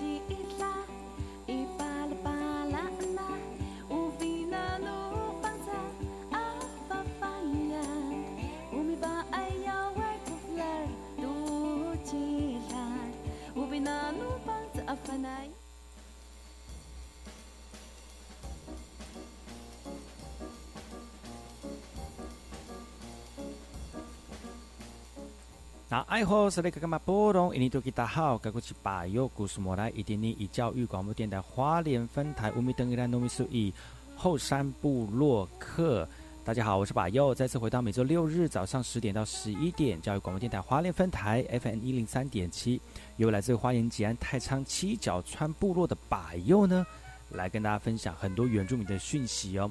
empty 爱好是那个干嘛？波动印尼多吉达好，该过去把右故事莫来，一点点以教育广播电台花莲分台乌米登伊兰糯米苏以后山部落客。大家好，我是把右，再次回到每周六日早上十点到十一点，教育广播电台花莲分台 FM 一零三点七，由来自花莲吉安太仓七角川部落的把右呢，来跟大家分享很多原住民的讯息哦。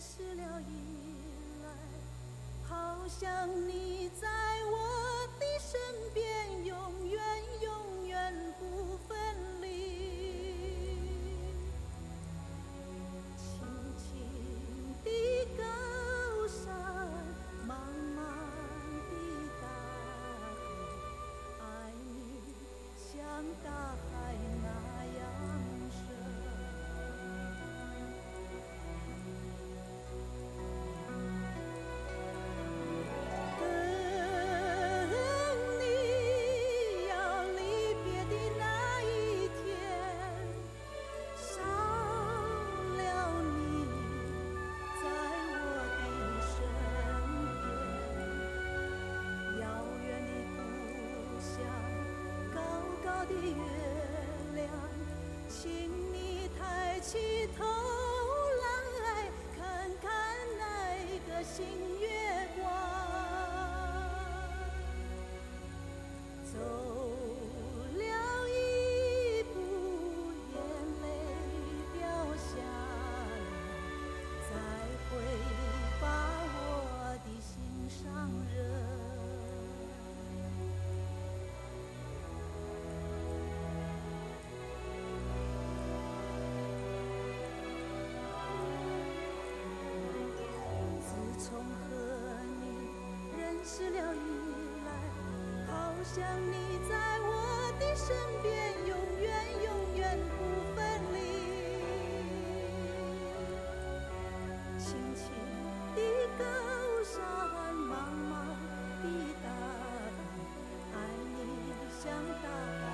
失了依赖，好像你在我的身边，永远永远不分离。轻轻的高山，茫茫的大海，爱你像大海失了依赖，好像你在我的身边，永远永远不分离。轻轻的高山，茫茫的大海，爱你像大海。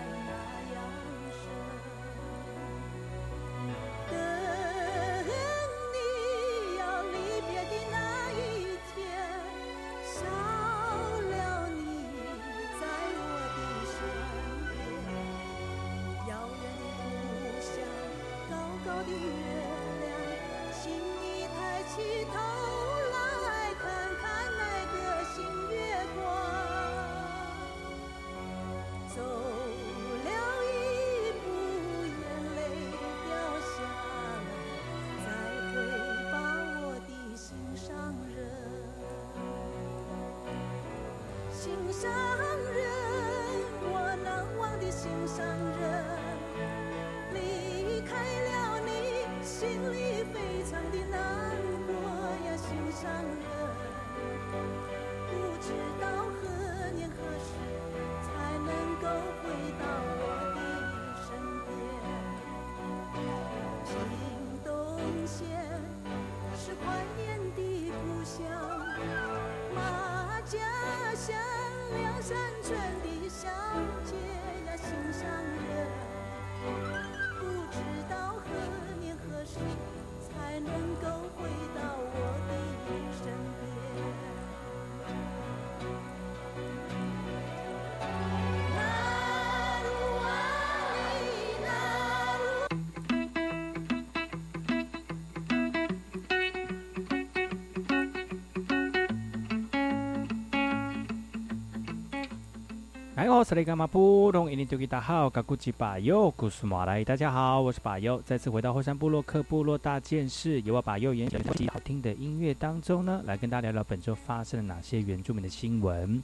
哎呦，斯里干嘛不懂？印尼多吉大好，嘎古吉巴尤古苏马来，大家好，我是巴尤，再次回到后山部落克部落大件事，由我巴尤演讲的好听的音乐当中呢，来跟大家聊聊本周发生了哪些原住民的新闻。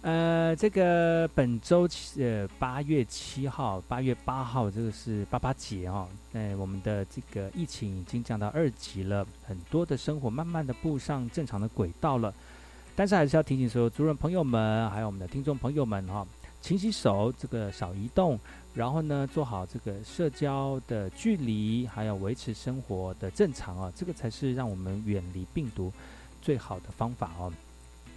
呃，这个本周七呃八月七号、八月八号，这个是八八节哈、哦。那我们的这个疫情已经降到二级了，很多的生活慢慢的步上正常的轨道了。但是还是要提醒所有主人朋友们，还有我们的听众朋友们哈、勤洗手，这个少移动，然后呢做好这个社交的距离，还有维持生活的正常啊，这个才是让我们远离病毒最好的方法哦。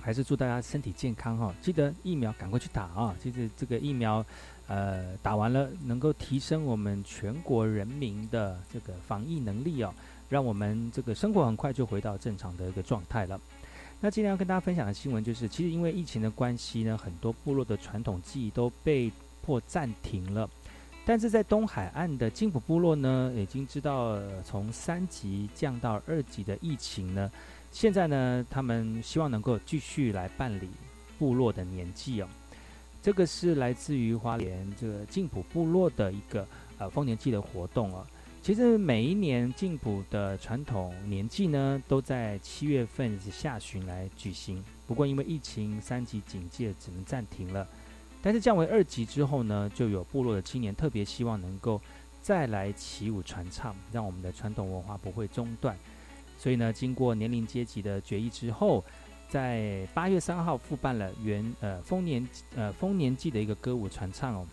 还是祝大家身体健康哈、记得疫苗赶快去打啊！其实这个疫苗，呃，打完了能够提升我们全国人民的这个防疫能力哦，让我们这个生活很快就回到正常的一个状态了。那今天要跟大家分享的新闻就是，其实因为疫情的关系呢，很多部落的传统技艺都被迫暂停了。但是在东海岸的金浦部落呢，已经知道、从三级降到二级的疫情呢，现在呢，他们希望能够继续来办理部落的年祭哦。这个是来自于花莲这个金浦部落的一个呃丰年祭的活动哦。其实每一年进补的传统年祭呢，都在七月份下旬来举行。不过因为疫情三级警戒，只能暂停了。但是降为二级之后呢，就有部落的青年特别希望能够再来起舞传唱，让我们的传统文化不会中断。所以呢，经过年龄阶级的决议之后，在八月三号复办了原呃丰年呃丰年祭的一个歌舞传唱哦。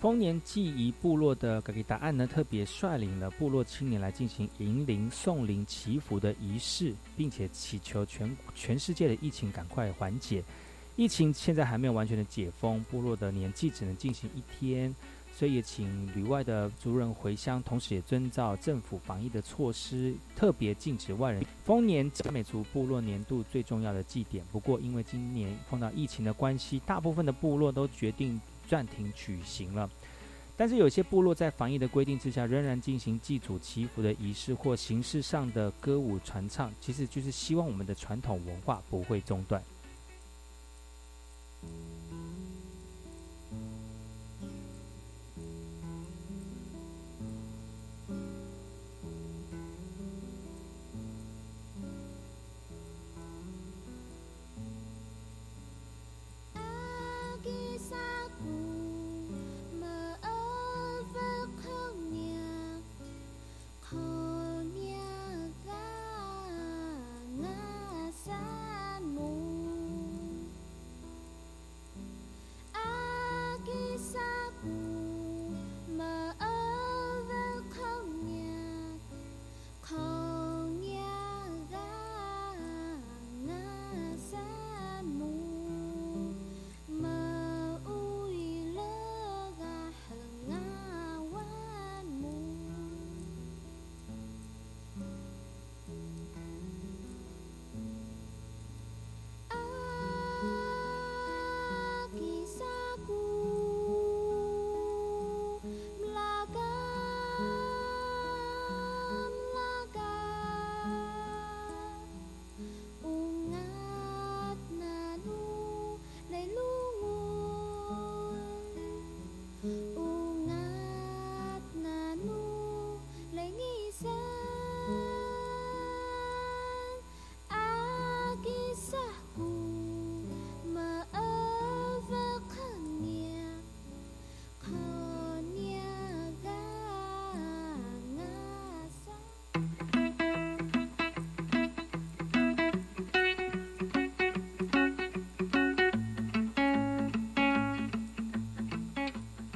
丰年祭仪部落的格里达案呢，特别率领了部落青年来进行迎灵、送灵、祈福的仪式，并且祈求全全世界的疫情赶快缓解。疫情现在还没有完全的解封，部落的年祭只能进行一天。所以也请旅外的族人回乡，同时也遵照政府防疫的措施，特别禁止外人。丰年嘉美族部落年度最重要的祭典，不过因为今年碰到疫情的关系，大部分的部落都决定暂停举行了。但是有些部落在防疫的规定之下，仍然进行祭祖祈福的仪式或形式上的歌舞传唱，其实就是希望我们的传统文化不会中断。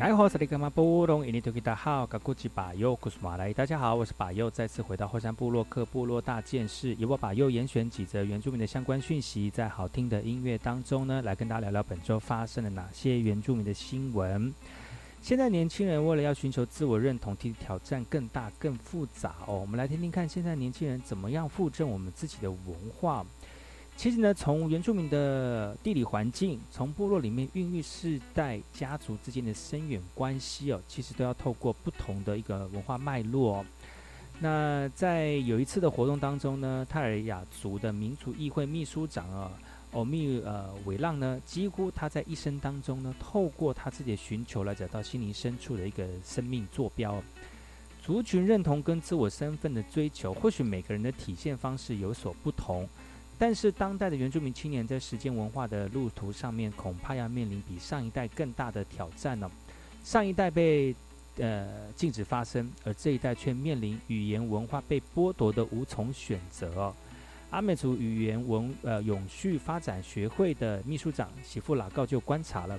大家好，我是巴佑，再次回到后山部落克部落大件事，由我巴佑严选几则原住民的相关讯息，在好听的音乐当中呢，来跟大家聊聊本周发生了哪些原住民的新闻。现在年轻人为了要寻求自我认同，其实挑战更大、更复杂哦。我们来听听看，现在年轻人怎么样复振我们自己的文化。其实呢，从原住民的地理环境，从部落里面孕育世代家族之间的深远关系哦，其实都要透过不同的一个文化脉络。那在有一次的活动当中呢，泰尔雅族的民族议会秘书长啊，欧密呃韦浪呢，几乎他在一生当中呢，透过他自己的寻求来找到心灵深处的一个生命坐标。族群认同跟自我身份的追求，或许每个人的体现方式有所不同。但是，当代的原住民青年在实践文化的路途上面，恐怕要面临比上一代更大的挑战了。上一代被呃禁止发声，而这一代却面临语言文化被剥夺的无从选择。阿美族语言文呃永续发展学会的秘书长喜富老告就观察了，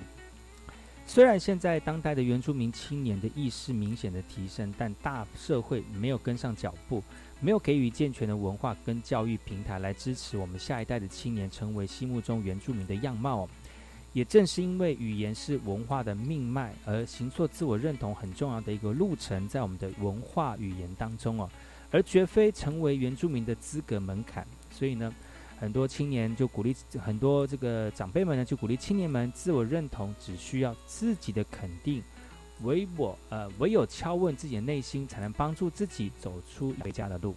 虽然现在当代的原住民青年的意识明显的提升，但大社会没有跟上脚步。没有给予健全的文化跟教育平台来支持我们下一代的青年成为心目中原住民的样貌，也正是因为语言是文化的命脉，而行做自我认同很重要的一个路程，在我们的文化语言当中哦，而绝非成为原住民的资格门槛。所以呢，很多青年就鼓励很多这个长辈们呢，就鼓励青年们自我认同只需要自己的肯定。唯我呃，唯有敲问自己的内心，才能帮助自己走出回家的路。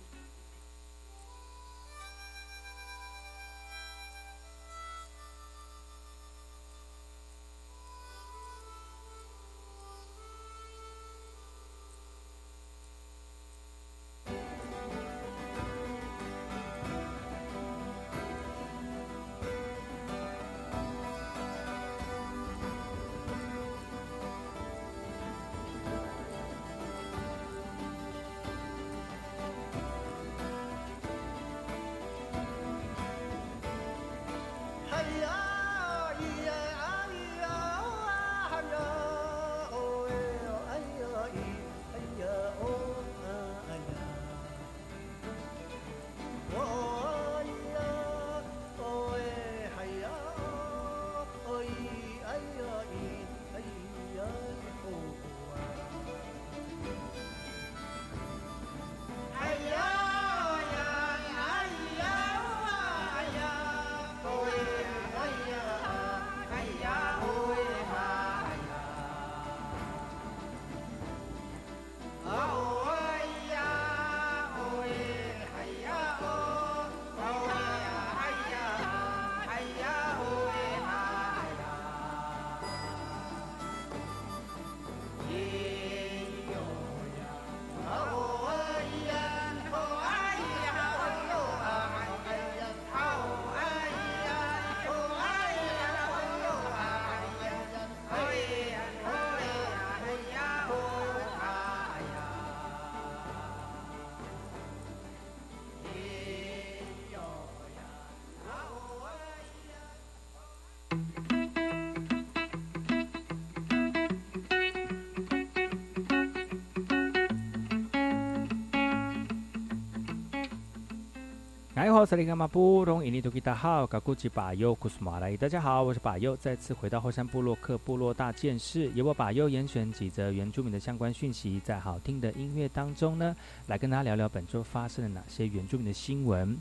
好，萨利格马布隆伊尼图吉达好，嘎古吉巴尤库斯马来，大家好，我是巴尤，再次回到后山部落克部落大件事，由我巴尤严选几则原住民的相关讯息，在好听的音乐当中呢，来跟大家聊聊本周发生了哪些原住民的新闻。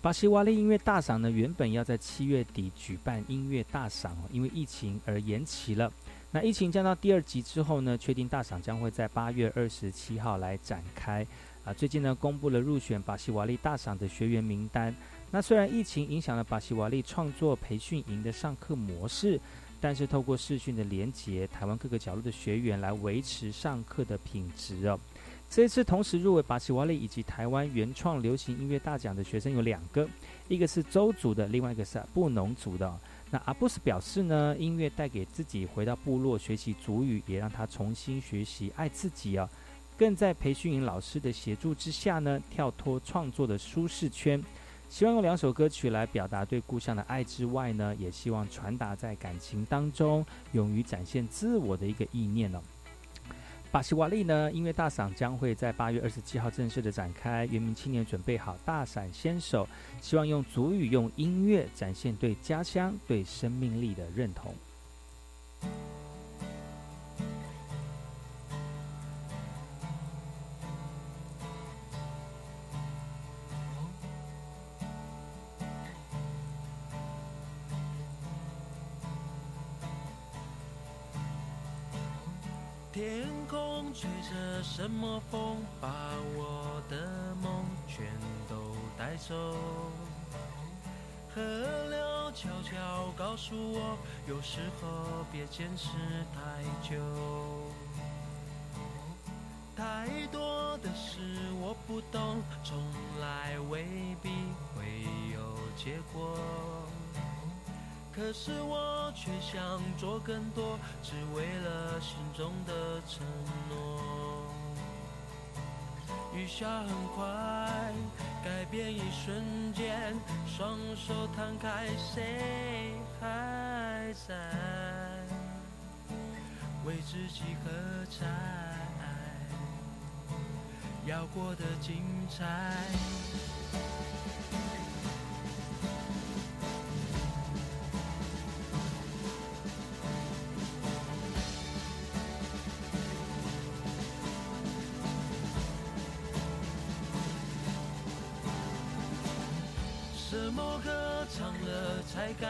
巴西瓦利音乐大赏呢，原本要在七月底举办音乐大赏，因为疫情而延期了。那疫情降到第二级之后呢，确定大赏将会在八月二十七号来展开。啊，最近呢，公布了入选巴西瓦利大赏的学员名单。那虽然疫情影响了巴西瓦利创作培训营的上课模式，但是透过视讯的连结，台湾各个角落的学员来维持上课的品质哦。这一次同时入围巴西瓦利以及台湾原创流行音乐大奖的学生有两个，一个是周族的，另外一个是布农族的。那阿布斯表示呢，音乐带给自己回到部落学习族语，也让他重新学习爱自己啊。更在培训营老师的协助之下呢，跳脱创作的舒适圈，希望用两首歌曲来表达对故乡的爱之外呢，也希望传达在感情当中勇于展现自我的一个意念哦。巴西瓦利呢，音乐大赏将会在八月二十七号正式的展开，原民青年准备好大伞先手，希望用足语用音乐展现对家乡、对生命力的认同。告诉我，有时候别坚持太久。太多的事我不懂，从来未必会有结果。可是我却想做更多，只为了心中的承诺。雨下很快，改变一瞬间，双手摊开，谁还在为自己喝彩？要过得精彩。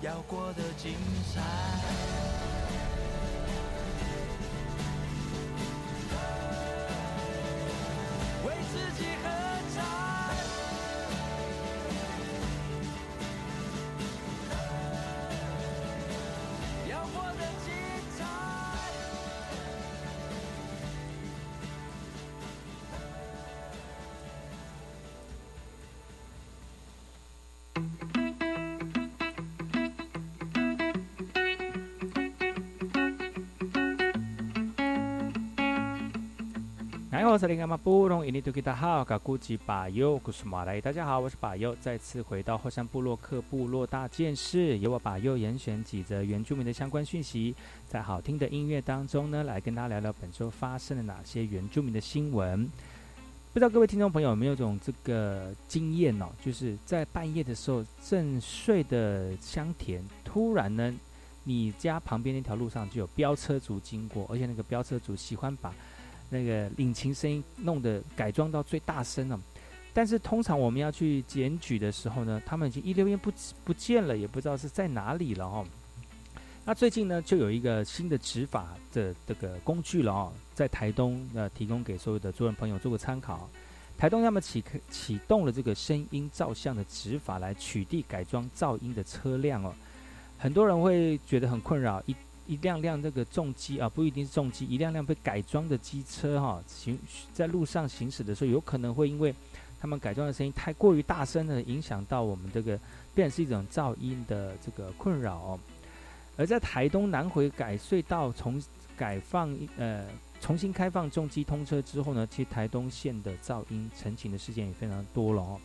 要过得精彩。哎，我是林干嘛布隆伊尼图吉达好，嘎古吉巴尤古苏马来，大家好，我是巴尤，再次回到后山部落克部落大件事，由我巴尤严选几则原住民的相关讯息，在好听的音乐当中呢，来跟大家聊聊本周发生了哪些原住民的新闻。不知道各位听众朋友有没有这种这个经验哦？就是在半夜的时候正睡得香甜，突然呢，你家旁边那条路上就有飙车族经过，而且那个飙车族喜欢把那个引擎声音弄得改装到最大声了。但是通常我们要去检举的时候呢，他们已经一溜烟不不见了，也不知道是在哪里了哦。那最近呢，就有一个新的执法的这个工具了哦，在台东呃提供给所有的主人朋友做个参考。台东他们启启动了这个声音照相的执法，来取缔改装噪音的车辆哦。很多人会觉得很困扰，一一辆辆这个重机啊，不一定是重机，一辆辆被改装的机车哈，行在路上行驶的时候，有可能会因为他们改装的声音太过于大声了，影响到我们这个，变成是一种噪音的这个困扰。而在台东南回改隧道重改放呃重新开放重机通车之后呢，其实台东县的噪音澄清的事件也非常多了哦。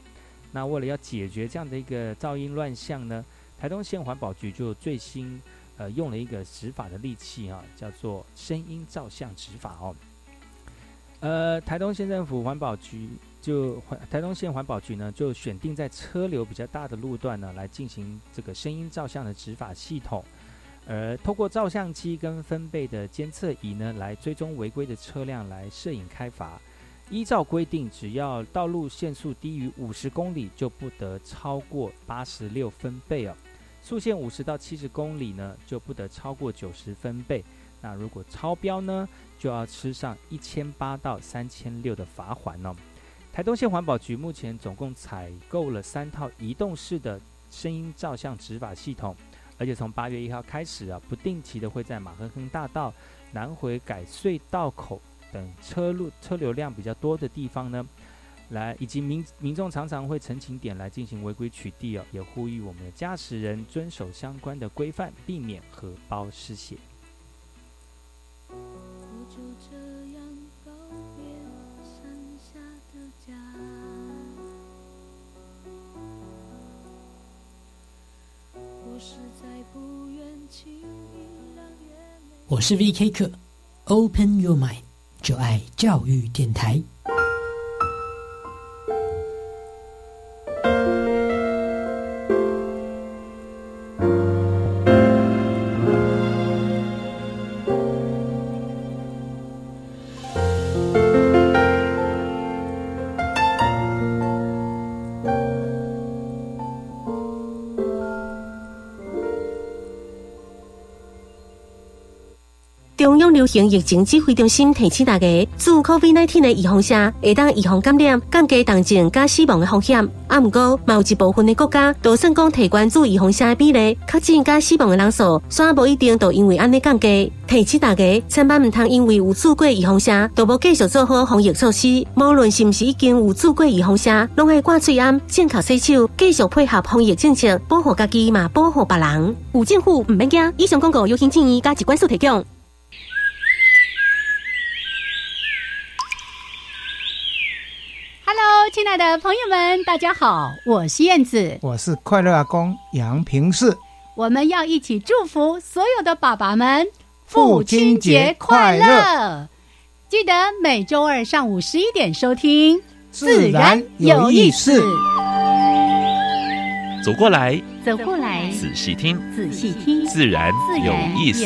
那为了要解决这样的一个噪音乱象呢，台东县环保局就最新呃用了一个执法的利器啊，叫做声音照相执法哦。呃，台东县政府环保局。就台东县环保局呢，就选定在车流比较大的路段呢，来进行这个声音照相的执法系统，而透过照相机跟分贝的监测仪呢，来追踪违规的车辆来摄影开罚。依照规定，只要道路限速低于五十公里，就不得超过八十六分贝哦。速限五十到七十公里呢，就不得超过九十分贝。那如果超标呢，就要吃上一千八到三千六的罚款哦。台东县环保局目前总共采购了三套移动式的声音照相执法系统，而且从八月一号开始啊，不定期的会在马亨亨大道、南回改隧道口等车路车流量比较多的地方呢，来以及民民众常常会陈情点来进行违规取缔哦，也呼吁我们的驾驶人遵守相关的规范，避免荷包失血。我是 V.K. 课，Open Your Mind，就爱教育电台。行疫情指挥中心提醒大家，自 COVID-19 的预防下，会当预防感染、降低重症加死亡的风险。啊，不过，某一部分的国家，都算讲提关注预防下比例，确诊加死亡的人数，虽然无一定都因为安尼降低。提醒大家，千万唔通因为有做过预防下，都无继续做好防疫措施。无论是不是已经有做过预防下，拢爱挂嘴安、正确洗手，继续配合防疫政策，保护家己嘛，保护别人。有政府唔免惊，以上广告由行建议加一关数提供。亲爱的朋友们，大家好，我是燕子，我是快乐阿公杨平世，我们要一起祝福所有的爸爸们父亲节快乐！记得每周二上午十一点收听，自然有意思。走过来，走过来，仔细听，仔细听，自然有意思。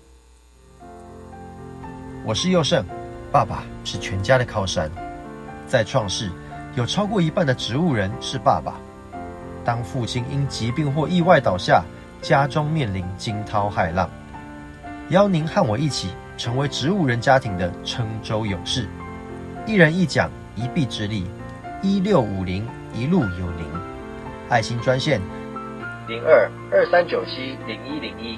我是佑胜，爸爸是全家的靠山。在创世，有超过一半的植物人是爸爸。当父亲因疾病或意外倒下，家中面临惊涛骇浪。邀您和我一起成为植物人家庭的郴州勇士，一人一奖，一臂之力，一六五零一路有您。爱心专线零二二三九七零一零一。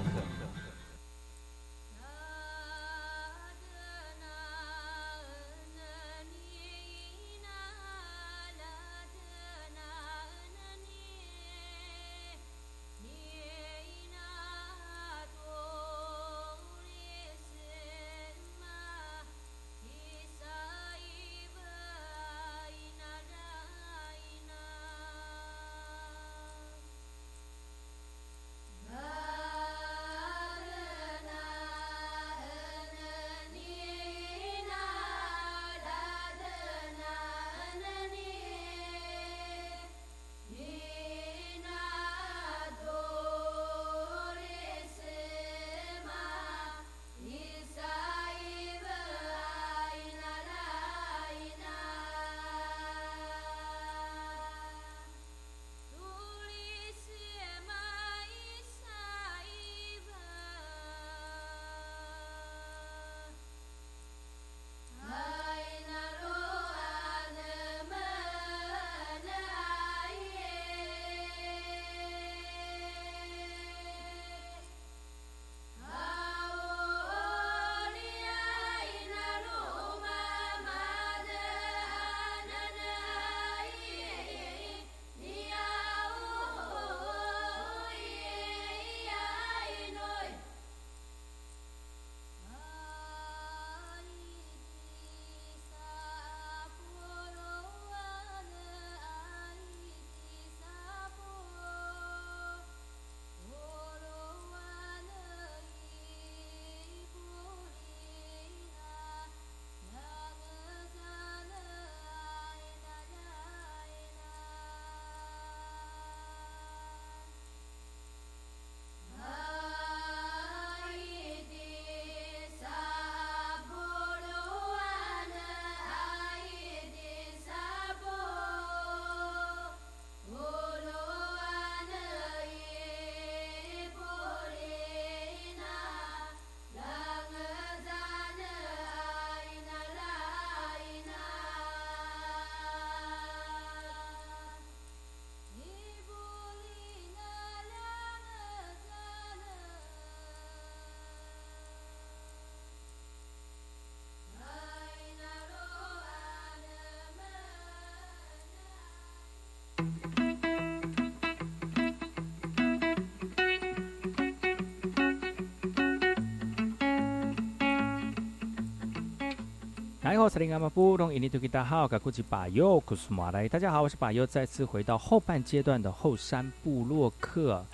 大家好，我是巴优，再次回到后半阶段的后山部落客。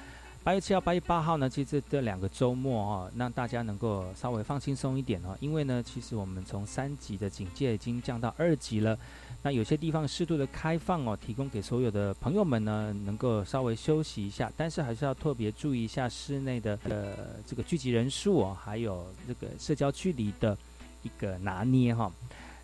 八月七号、八月八号呢，其实这两个周末哦，让大家能够稍微放轻松一点哦，因为呢，其实我们从三级的警戒已经降到二级了。那有些地方适度的开放哦，提供给所有的朋友们呢，能够稍微休息一下，但是还是要特别注意一下室内的呃这个聚集人数哦，还有这个社交距离的。一个拿捏哈，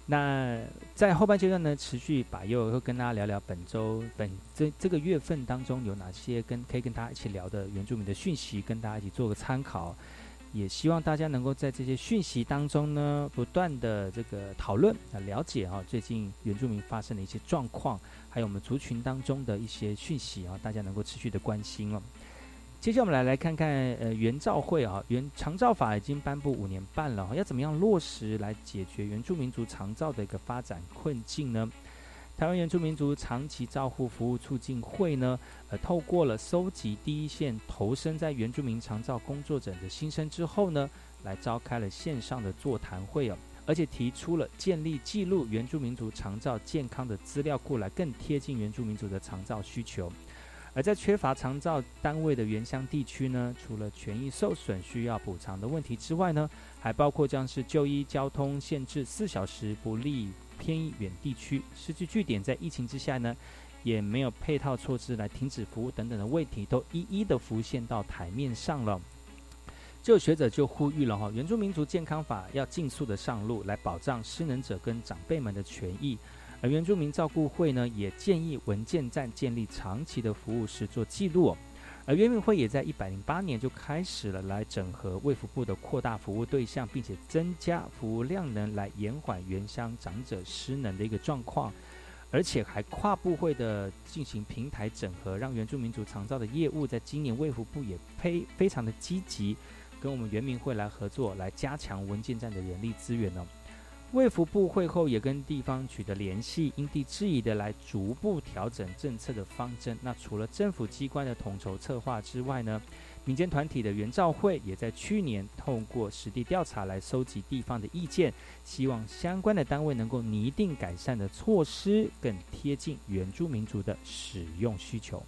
那在后半阶段呢，持续把又会跟大家聊聊本周本这这个月份当中有哪些跟可以跟大家一起聊的原住民的讯息，跟大家一起做个参考，也希望大家能够在这些讯息当中呢，不断的这个讨论啊，了解啊，最近原住民发生的一些状况，还有我们族群当中的一些讯息啊，大家能够持续的关心哦。接下来我们来来看看，呃，原照会啊，原长照法已经颁布五年半了，要怎么样落实来解决原住民族长照的一个发展困境呢？台湾原住民族长期照护服务促进会呢，呃，透过了收集第一线投身在原住民长照工作者的心声之后呢，来召开了线上的座谈会哦，而且提出了建立记录原住民族长照健康的资料库，来更贴近原住民族的长照需求。而在缺乏长照单位的原乡地区呢，除了权益受损需要补偿的问题之外呢，还包括将是就医、交通限制四小时不利偏远地区，失去据点在疫情之下呢，也没有配套措施来停止服务等等的问题，都一一的浮现到台面上了。就有学者就呼吁了哈，原住民族健康法要尽速的上路，来保障失能者跟长辈们的权益。而原住民照顾会呢，也建议文件站建立长期的服务时做记录。而原民会也在一百零八年就开始了来整合卫福部的扩大服务对象，并且增加服务量能，来延缓原乡长者失能的一个状况，而且还跨部会的进行平台整合，让原住民族长照的业务在今年卫福部也非非常的积极，跟我们原民会来合作，来加强文件站的人力资源呢。卫福部会后也跟地方取得联系，因地制宜的来逐步调整政策的方针。那除了政府机关的统筹策划之外呢，民间团体的原照会也在去年透过实地调查来收集地方的意见，希望相关的单位能够拟定改善的措施，更贴近原住民族的使用需求。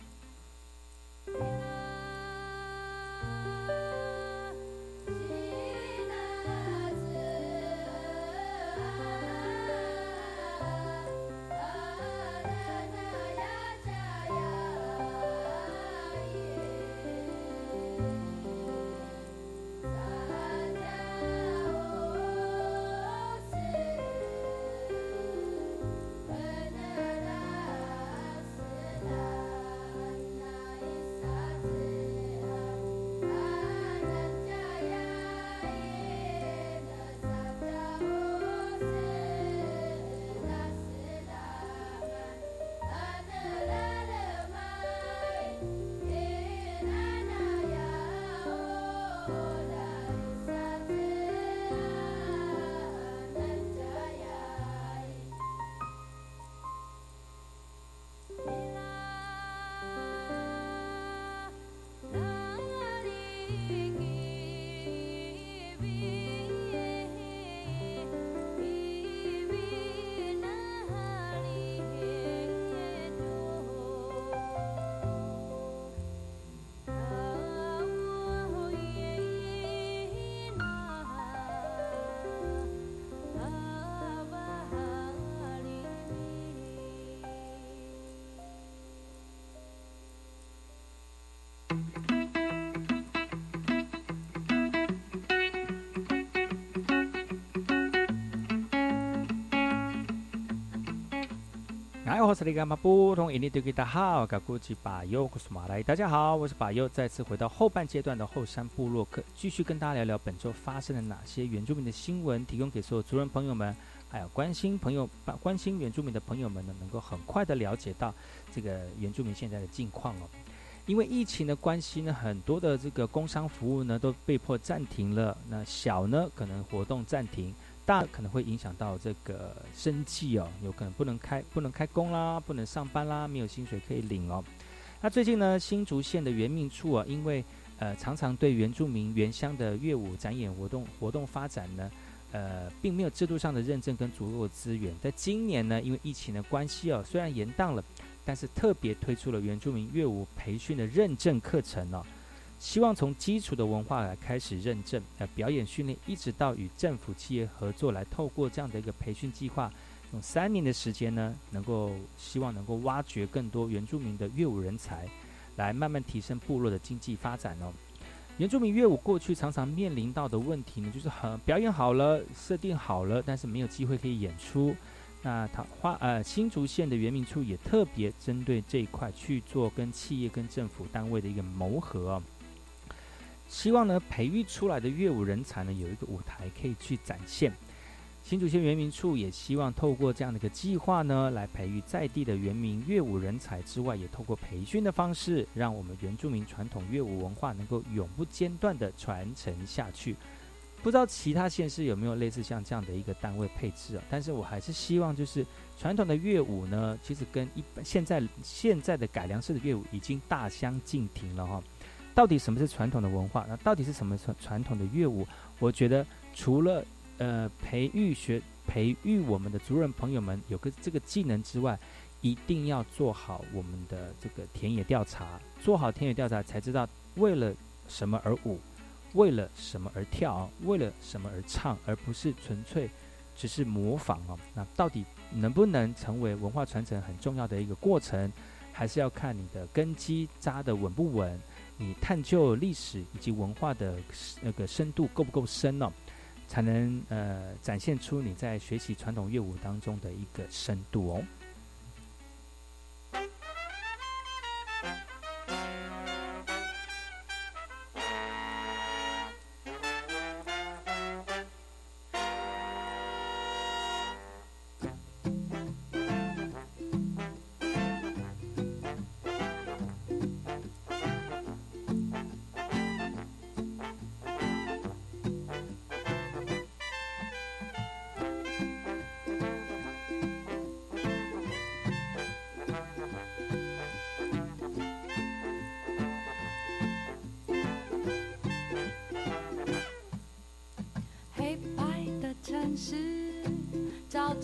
哎，我是那个马布通印尼对给大家好，噶古吉巴尤古苏马来，大家好，我是巴尤，再次回到后半阶段的后山部落客，继续跟大家聊聊本周发生了哪些原住民的新闻，提供给所有族人朋友们，还有关心朋友、关心原住民的朋友们呢，能够很快的了解到这个原住民现在的近况哦。因为疫情的关系呢，很多的这个工商服务呢都被迫暂停了，那小呢可能活动暂停。大可能会影响到这个生计哦，有可能不能开不能开工啦，不能上班啦，没有薪水可以领哦。那最近呢，新竹县的原民处啊，因为呃常常对原住民原乡的乐舞展演活动活动发展呢，呃并没有制度上的认证跟足够的资源。在今年呢，因为疫情的关系哦，虽然延宕了，但是特别推出了原住民乐舞培训的认证课程哦。希望从基础的文化来开始认证，呃，表演训练，一直到与政府企业合作，来透过这样的一个培训计划，用三年的时间呢，能够希望能够挖掘更多原住民的乐舞人才，来慢慢提升部落的经济发展哦。原住民乐舞过去常常面临到的问题呢，就是很表演好了，设定好了，但是没有机会可以演出。那桃花呃新竹县的原民处也特别针对这一块去做跟企业跟政府单位的一个谋合哦。希望呢，培育出来的乐舞人才呢，有一个舞台可以去展现。新竹县原民处也希望透过这样的一个计划呢，来培育在地的原民乐舞人才之外，也透过培训的方式，让我们原住民传统乐舞文化能够永不间断的传承下去。不知道其他县市有没有类似像这样的一个单位配置啊？但是我还是希望，就是传统的乐舞呢，其实跟一般现在现在的改良式的乐舞已经大相径庭了哈。到底什么是传统的文化？那到底是什么传传统的乐舞？我觉得除了呃培育学培育我们的族人朋友们有个这个技能之外，一定要做好我们的这个田野调查，做好田野调查才知道为了什么而舞，为了什么而跳，为了什么而唱，而不是纯粹只是模仿哦。那到底能不能成为文化传承很重要的一个过程？还是要看你的根基扎得稳不稳。你探究历史以及文化的那个深度够不够深呢？才能呃展现出你在学习传统乐舞当中的一个深度哦。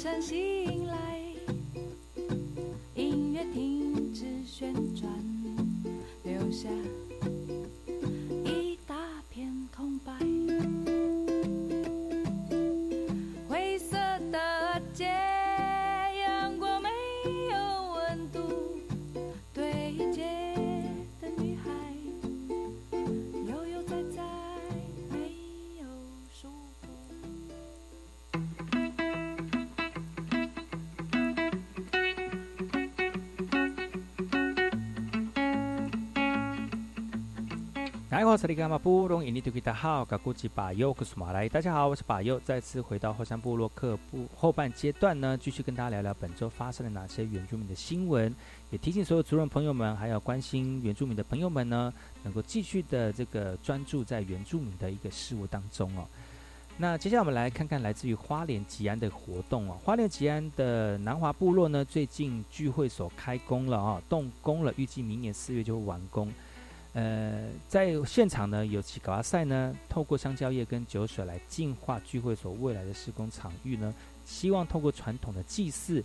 山西来，我是里干嘛布隆印尼土的好，噶古吉巴尤克苏马来，大家好，我是巴尤，再次回到后山部落客部后半阶段呢，继续跟大家聊聊本周发生了哪些原住民的新闻，也提醒所有族人朋友们，还有关心原住民的朋友们呢，能够继续的这个专注在原住民的一个事物当中哦。那接下来我们来看看来自于花莲吉安的活动哦。花莲吉安的南华部落呢，最近聚会所开工了啊、动工了，预计明年四月就会完工。呃，在现场呢，有起搞赛呢，透过香蕉叶跟酒水来净化聚会所未来的施工场域呢，希望透过传统的祭祀，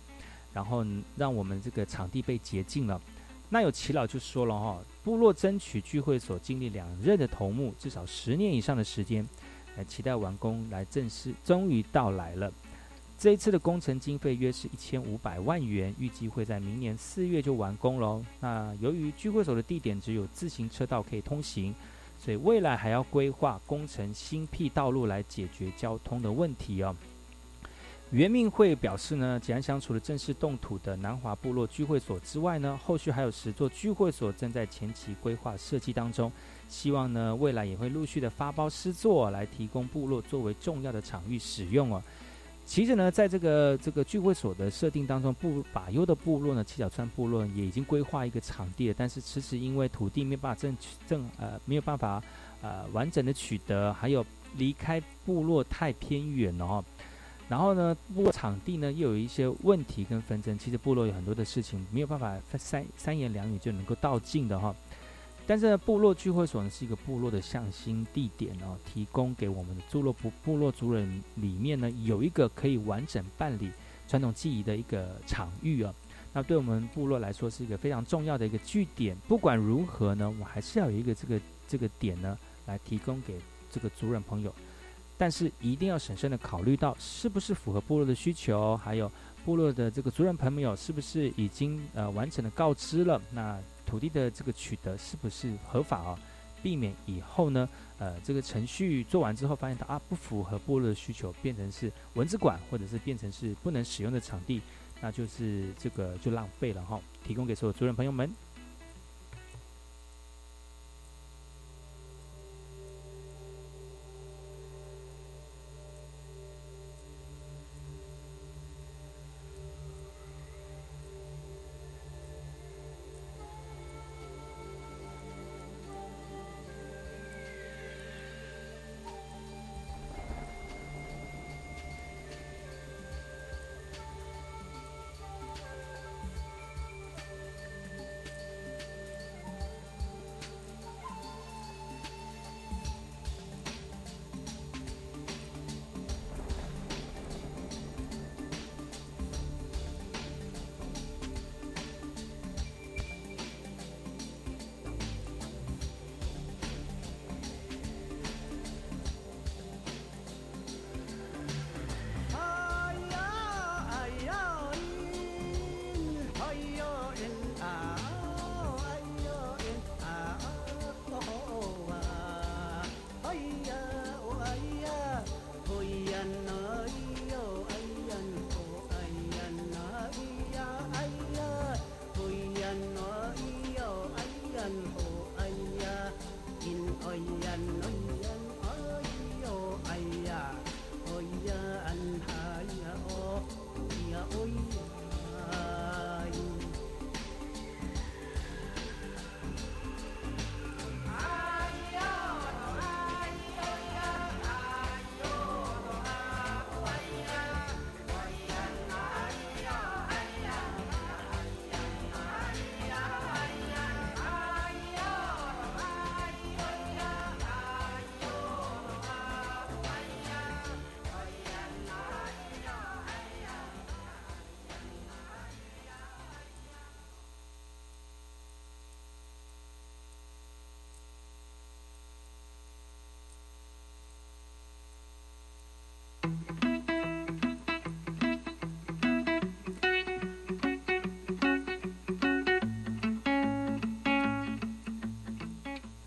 然后让我们这个场地被洁净了。那有耆老就说了哈、部落争取聚会所经历两任的头目，至少十年以上的时间，来期待完工来正式终于到来了。这一次的工程经费约是一千五百万元，预计会在明年四月就完工喽。那由于聚会所的地点只有自行车道可以通行，所以未来还要规划工程新辟道路来解决交通的问题哦。原命会表示呢，吉安乡除了正式动土的南华部落聚会所之外呢，后续还有十座聚会所正在前期规划设计当中，希望呢未来也会陆续的发包施作来提供部落作为重要的场域使用哦。其实呢，在这个这个聚会所的设定当中，部把优的部落呢，七角川部落也已经规划一个场地了，但是迟迟因为土地没办法正正呃没有办法呃完整的取得，还有离开部落太偏远了哦。然后呢，部落场地呢又有一些问题跟纷争，其实部落有很多的事情没有办法三三言两语就能够道尽的哈、但是呢部落聚会所呢是一个部落的向心地点哦，提供给我们的部落部部落族人里面呢有一个可以完整办理传统记忆的一个场域啊。那对我们部落来说是一个非常重要的一个据点。不管如何呢，我还是要有一个这个这个点呢来提供给这个族人朋友。但是一定要审慎的考虑到是不是符合部落的需求，还有部落的这个族人朋友是不是已经呃完整的告知了，那土地的这个取得是不是合法啊？避免以后呢，呃，这个程序做完之后发现到啊不符合部落的需求，变成是文字馆或者是变成是不能使用的场地，那就是这个就浪费了哈。提供给所有族人朋友们。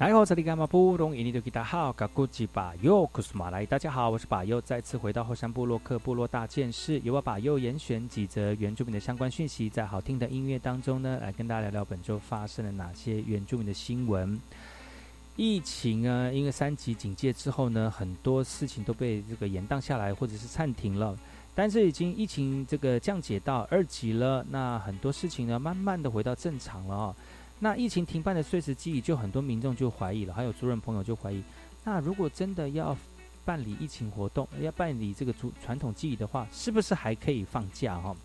来好，这里干嘛不懂？印尼的吉他好，嘎古吉巴尤库斯马来，大家好，我是巴尤，再次回到后山部落克部落大件事，由我巴尤严选几则原住民的相关讯息，在好听的音乐当中呢，来跟大家聊聊本周发生了哪些原住民的新闻。疫情啊，因为三级警戒之后呢，很多事情都被这个延宕下来，或者是暂停了。但是已经疫情这个降解到二级了，那很多事情呢，慢慢的回到正常了哦。那疫情停办的碎石记忆，就很多民众就怀疑了，还有族人朋友就怀疑，那如果真的要办理疫情活动，要办理这个族传统记忆的话，是不是还可以放假哈？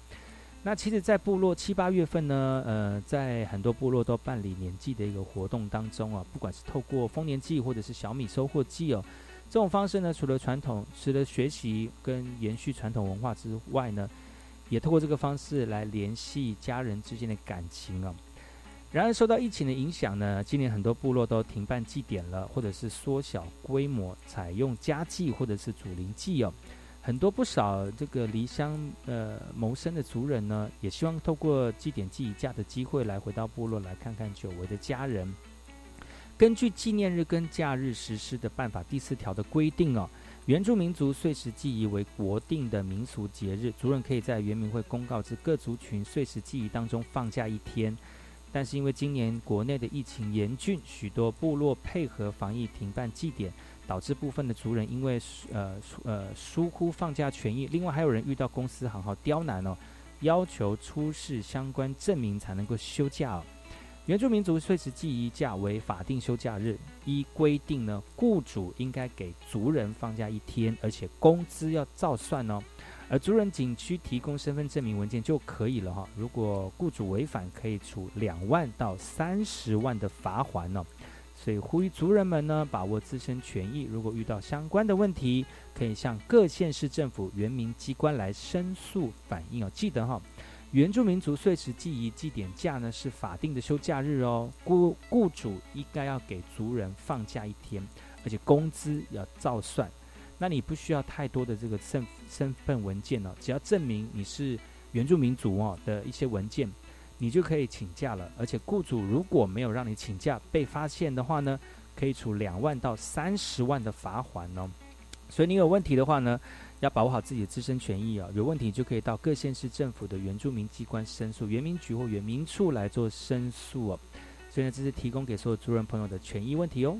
那其实，在部落七八月份呢，呃，在很多部落都办理年祭的一个活动当中啊，不管是透过丰年祭或者是小米收获祭哦，这种方式呢，除了传统，除了学习跟延续传统文化之外呢，也透过这个方式来联系家人之间的感情啊。然而，受到疫情的影响呢，今年很多部落都停办祭典了，或者是缩小规模，采用家祭或者是祖灵祭哦。很多不少这个离乡呃谋生的族人呢，也希望透过祭典祭假的机会来回到部落来看看久违的家人。根据纪念日跟假日实施的办法第四条的规定哦，原住民族岁时祭仪为国定的民俗节日，族人可以在原民会公告至各族群岁时祭仪当中放假一天。但是因为今年国内的疫情严峻，许多部落配合防疫停办祭典，导致部分的族人因为呃呃疏忽放假权益。另外还有人遇到公司行号刁难哦，要求出示相关证明才能够休假哦。原住民族岁时祭仪假为法定休假日，依规定呢，雇主应该给族人放假一天，而且工资要照算哦。而族人景区提供身份证明文件就可以了哈。如果雇主违反，可以处两万到三十万的罚款呢。所以呼吁族人们呢，把握自身权益。如果遇到相关的问题，可以向各县市政府原民机关来申诉反映哦。记得哈，原住民族岁时祭仪祭典假呢是法定的休假日哦。雇雇主应该要给族人放假一天，而且工资要照算。那你不需要太多的这个身身份文件了，只要证明你是原住民族哦的一些文件，你就可以请假了。而且雇主如果没有让你请假，被发现的话呢，可以处两万到三十万的罚款哦。所以你有问题的话呢，要保护好自己的自身权益啊。有问题就可以到各县市政府的原住民机关申诉，原民局或原民处来做申诉哦。所以呢，这是提供给所有族人朋友的权益问题哦。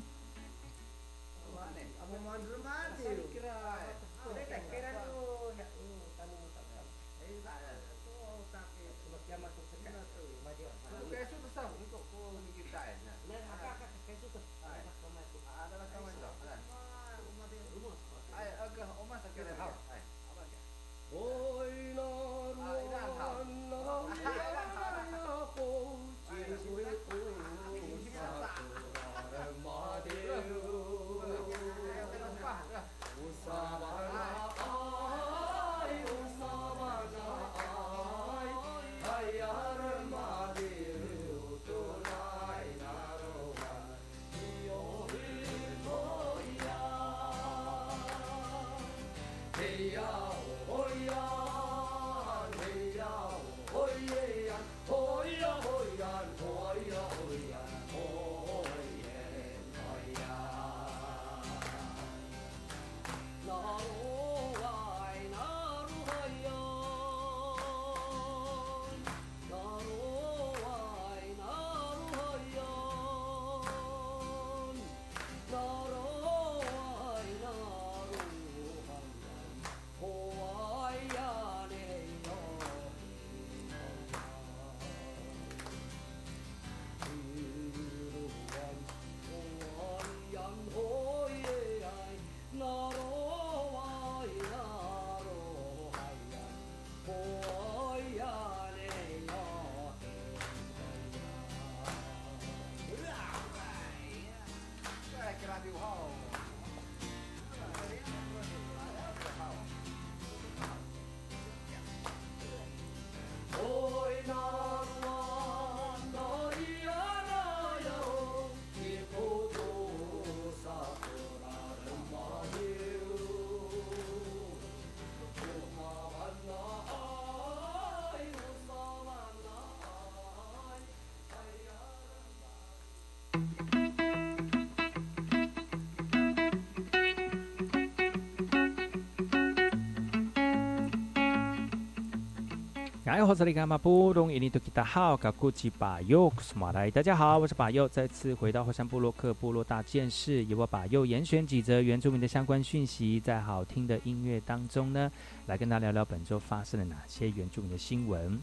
哎，我是你干嘛不懂？印尼多吉达好，噶古吉巴佑斯马来，大家好，我是巴佑，再次回到火山部落克部落大件事，由我巴佑严选几则原住民的相关讯息，在好听的音乐当中呢，来跟大家聊聊本周发生了哪些原住民的新闻。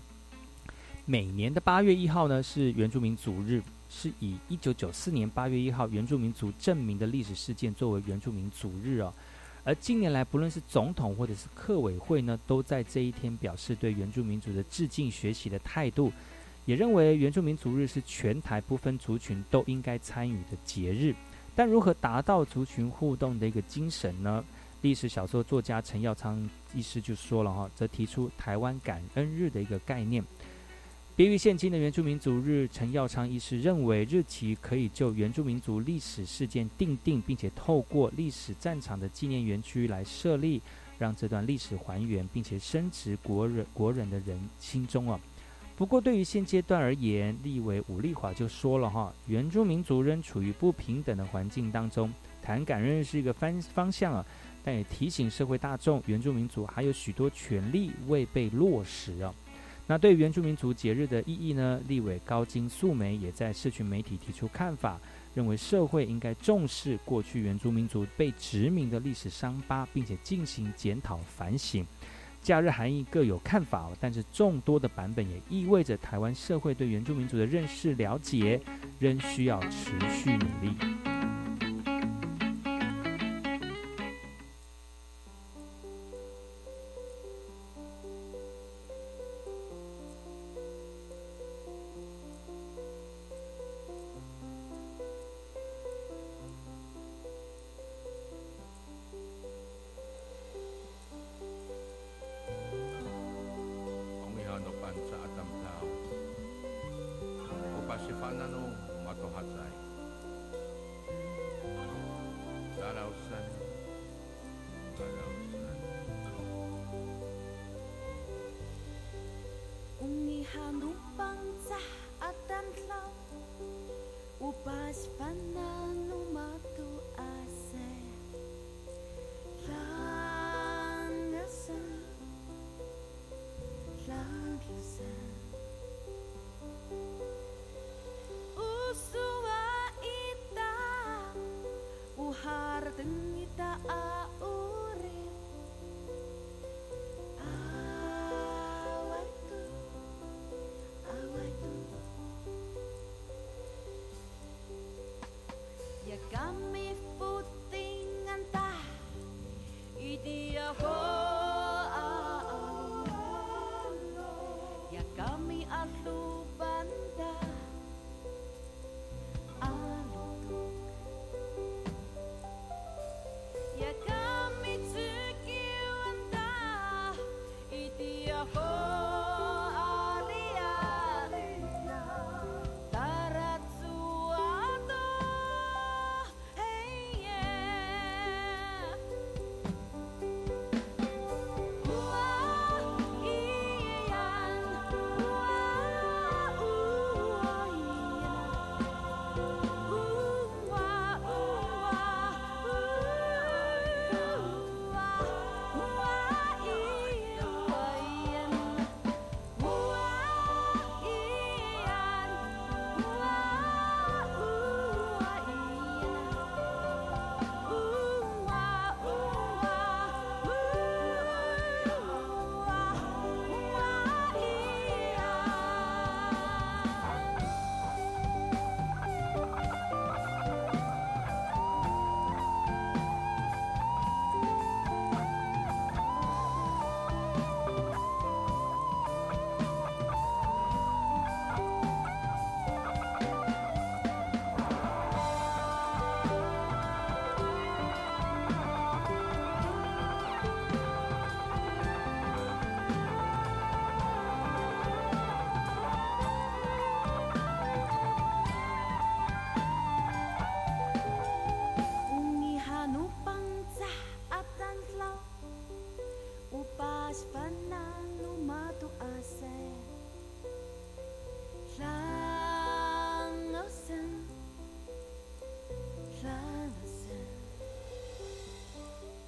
每年的八月一号呢，是原住民族日，是以一九九四年八月一号原住民族证明的历史事件作为原住民族日哦。而近年来，不论是总统或者是客委会呢，都在这一天表示对原住民族的致敬、学习的态度，也认为原住民族日是全台不分族群都应该参与的节日。但如何达到族群互动的一个精神呢？历史小说作家陈耀昌医师就说了哈，则提出台湾感恩日的一个概念。别于现今的原住民族日，陈耀昌医师认为，日期可以就原住民族历史事件定定，并且透过历史战场的纪念园区来设立，让这段历史还原，并且深植国人国人的人心中啊。不过，对于现阶段而言，立委武立华就说了哈，原住民族仍处于不平等的环境当中，谈感恩是一个方方向啊，但也提醒社会大众，原住民族还有许多权利未被落实啊。那对原住民族节日的意义呢？立委高金素梅也在社群媒体提出看法，认为社会应该重视过去原住民族被殖民的历史伤疤，并且进行检讨反省。假日含义各有看法，但是众多的版本也意味着台湾社会对原住民族的认识了解仍需要持续努力。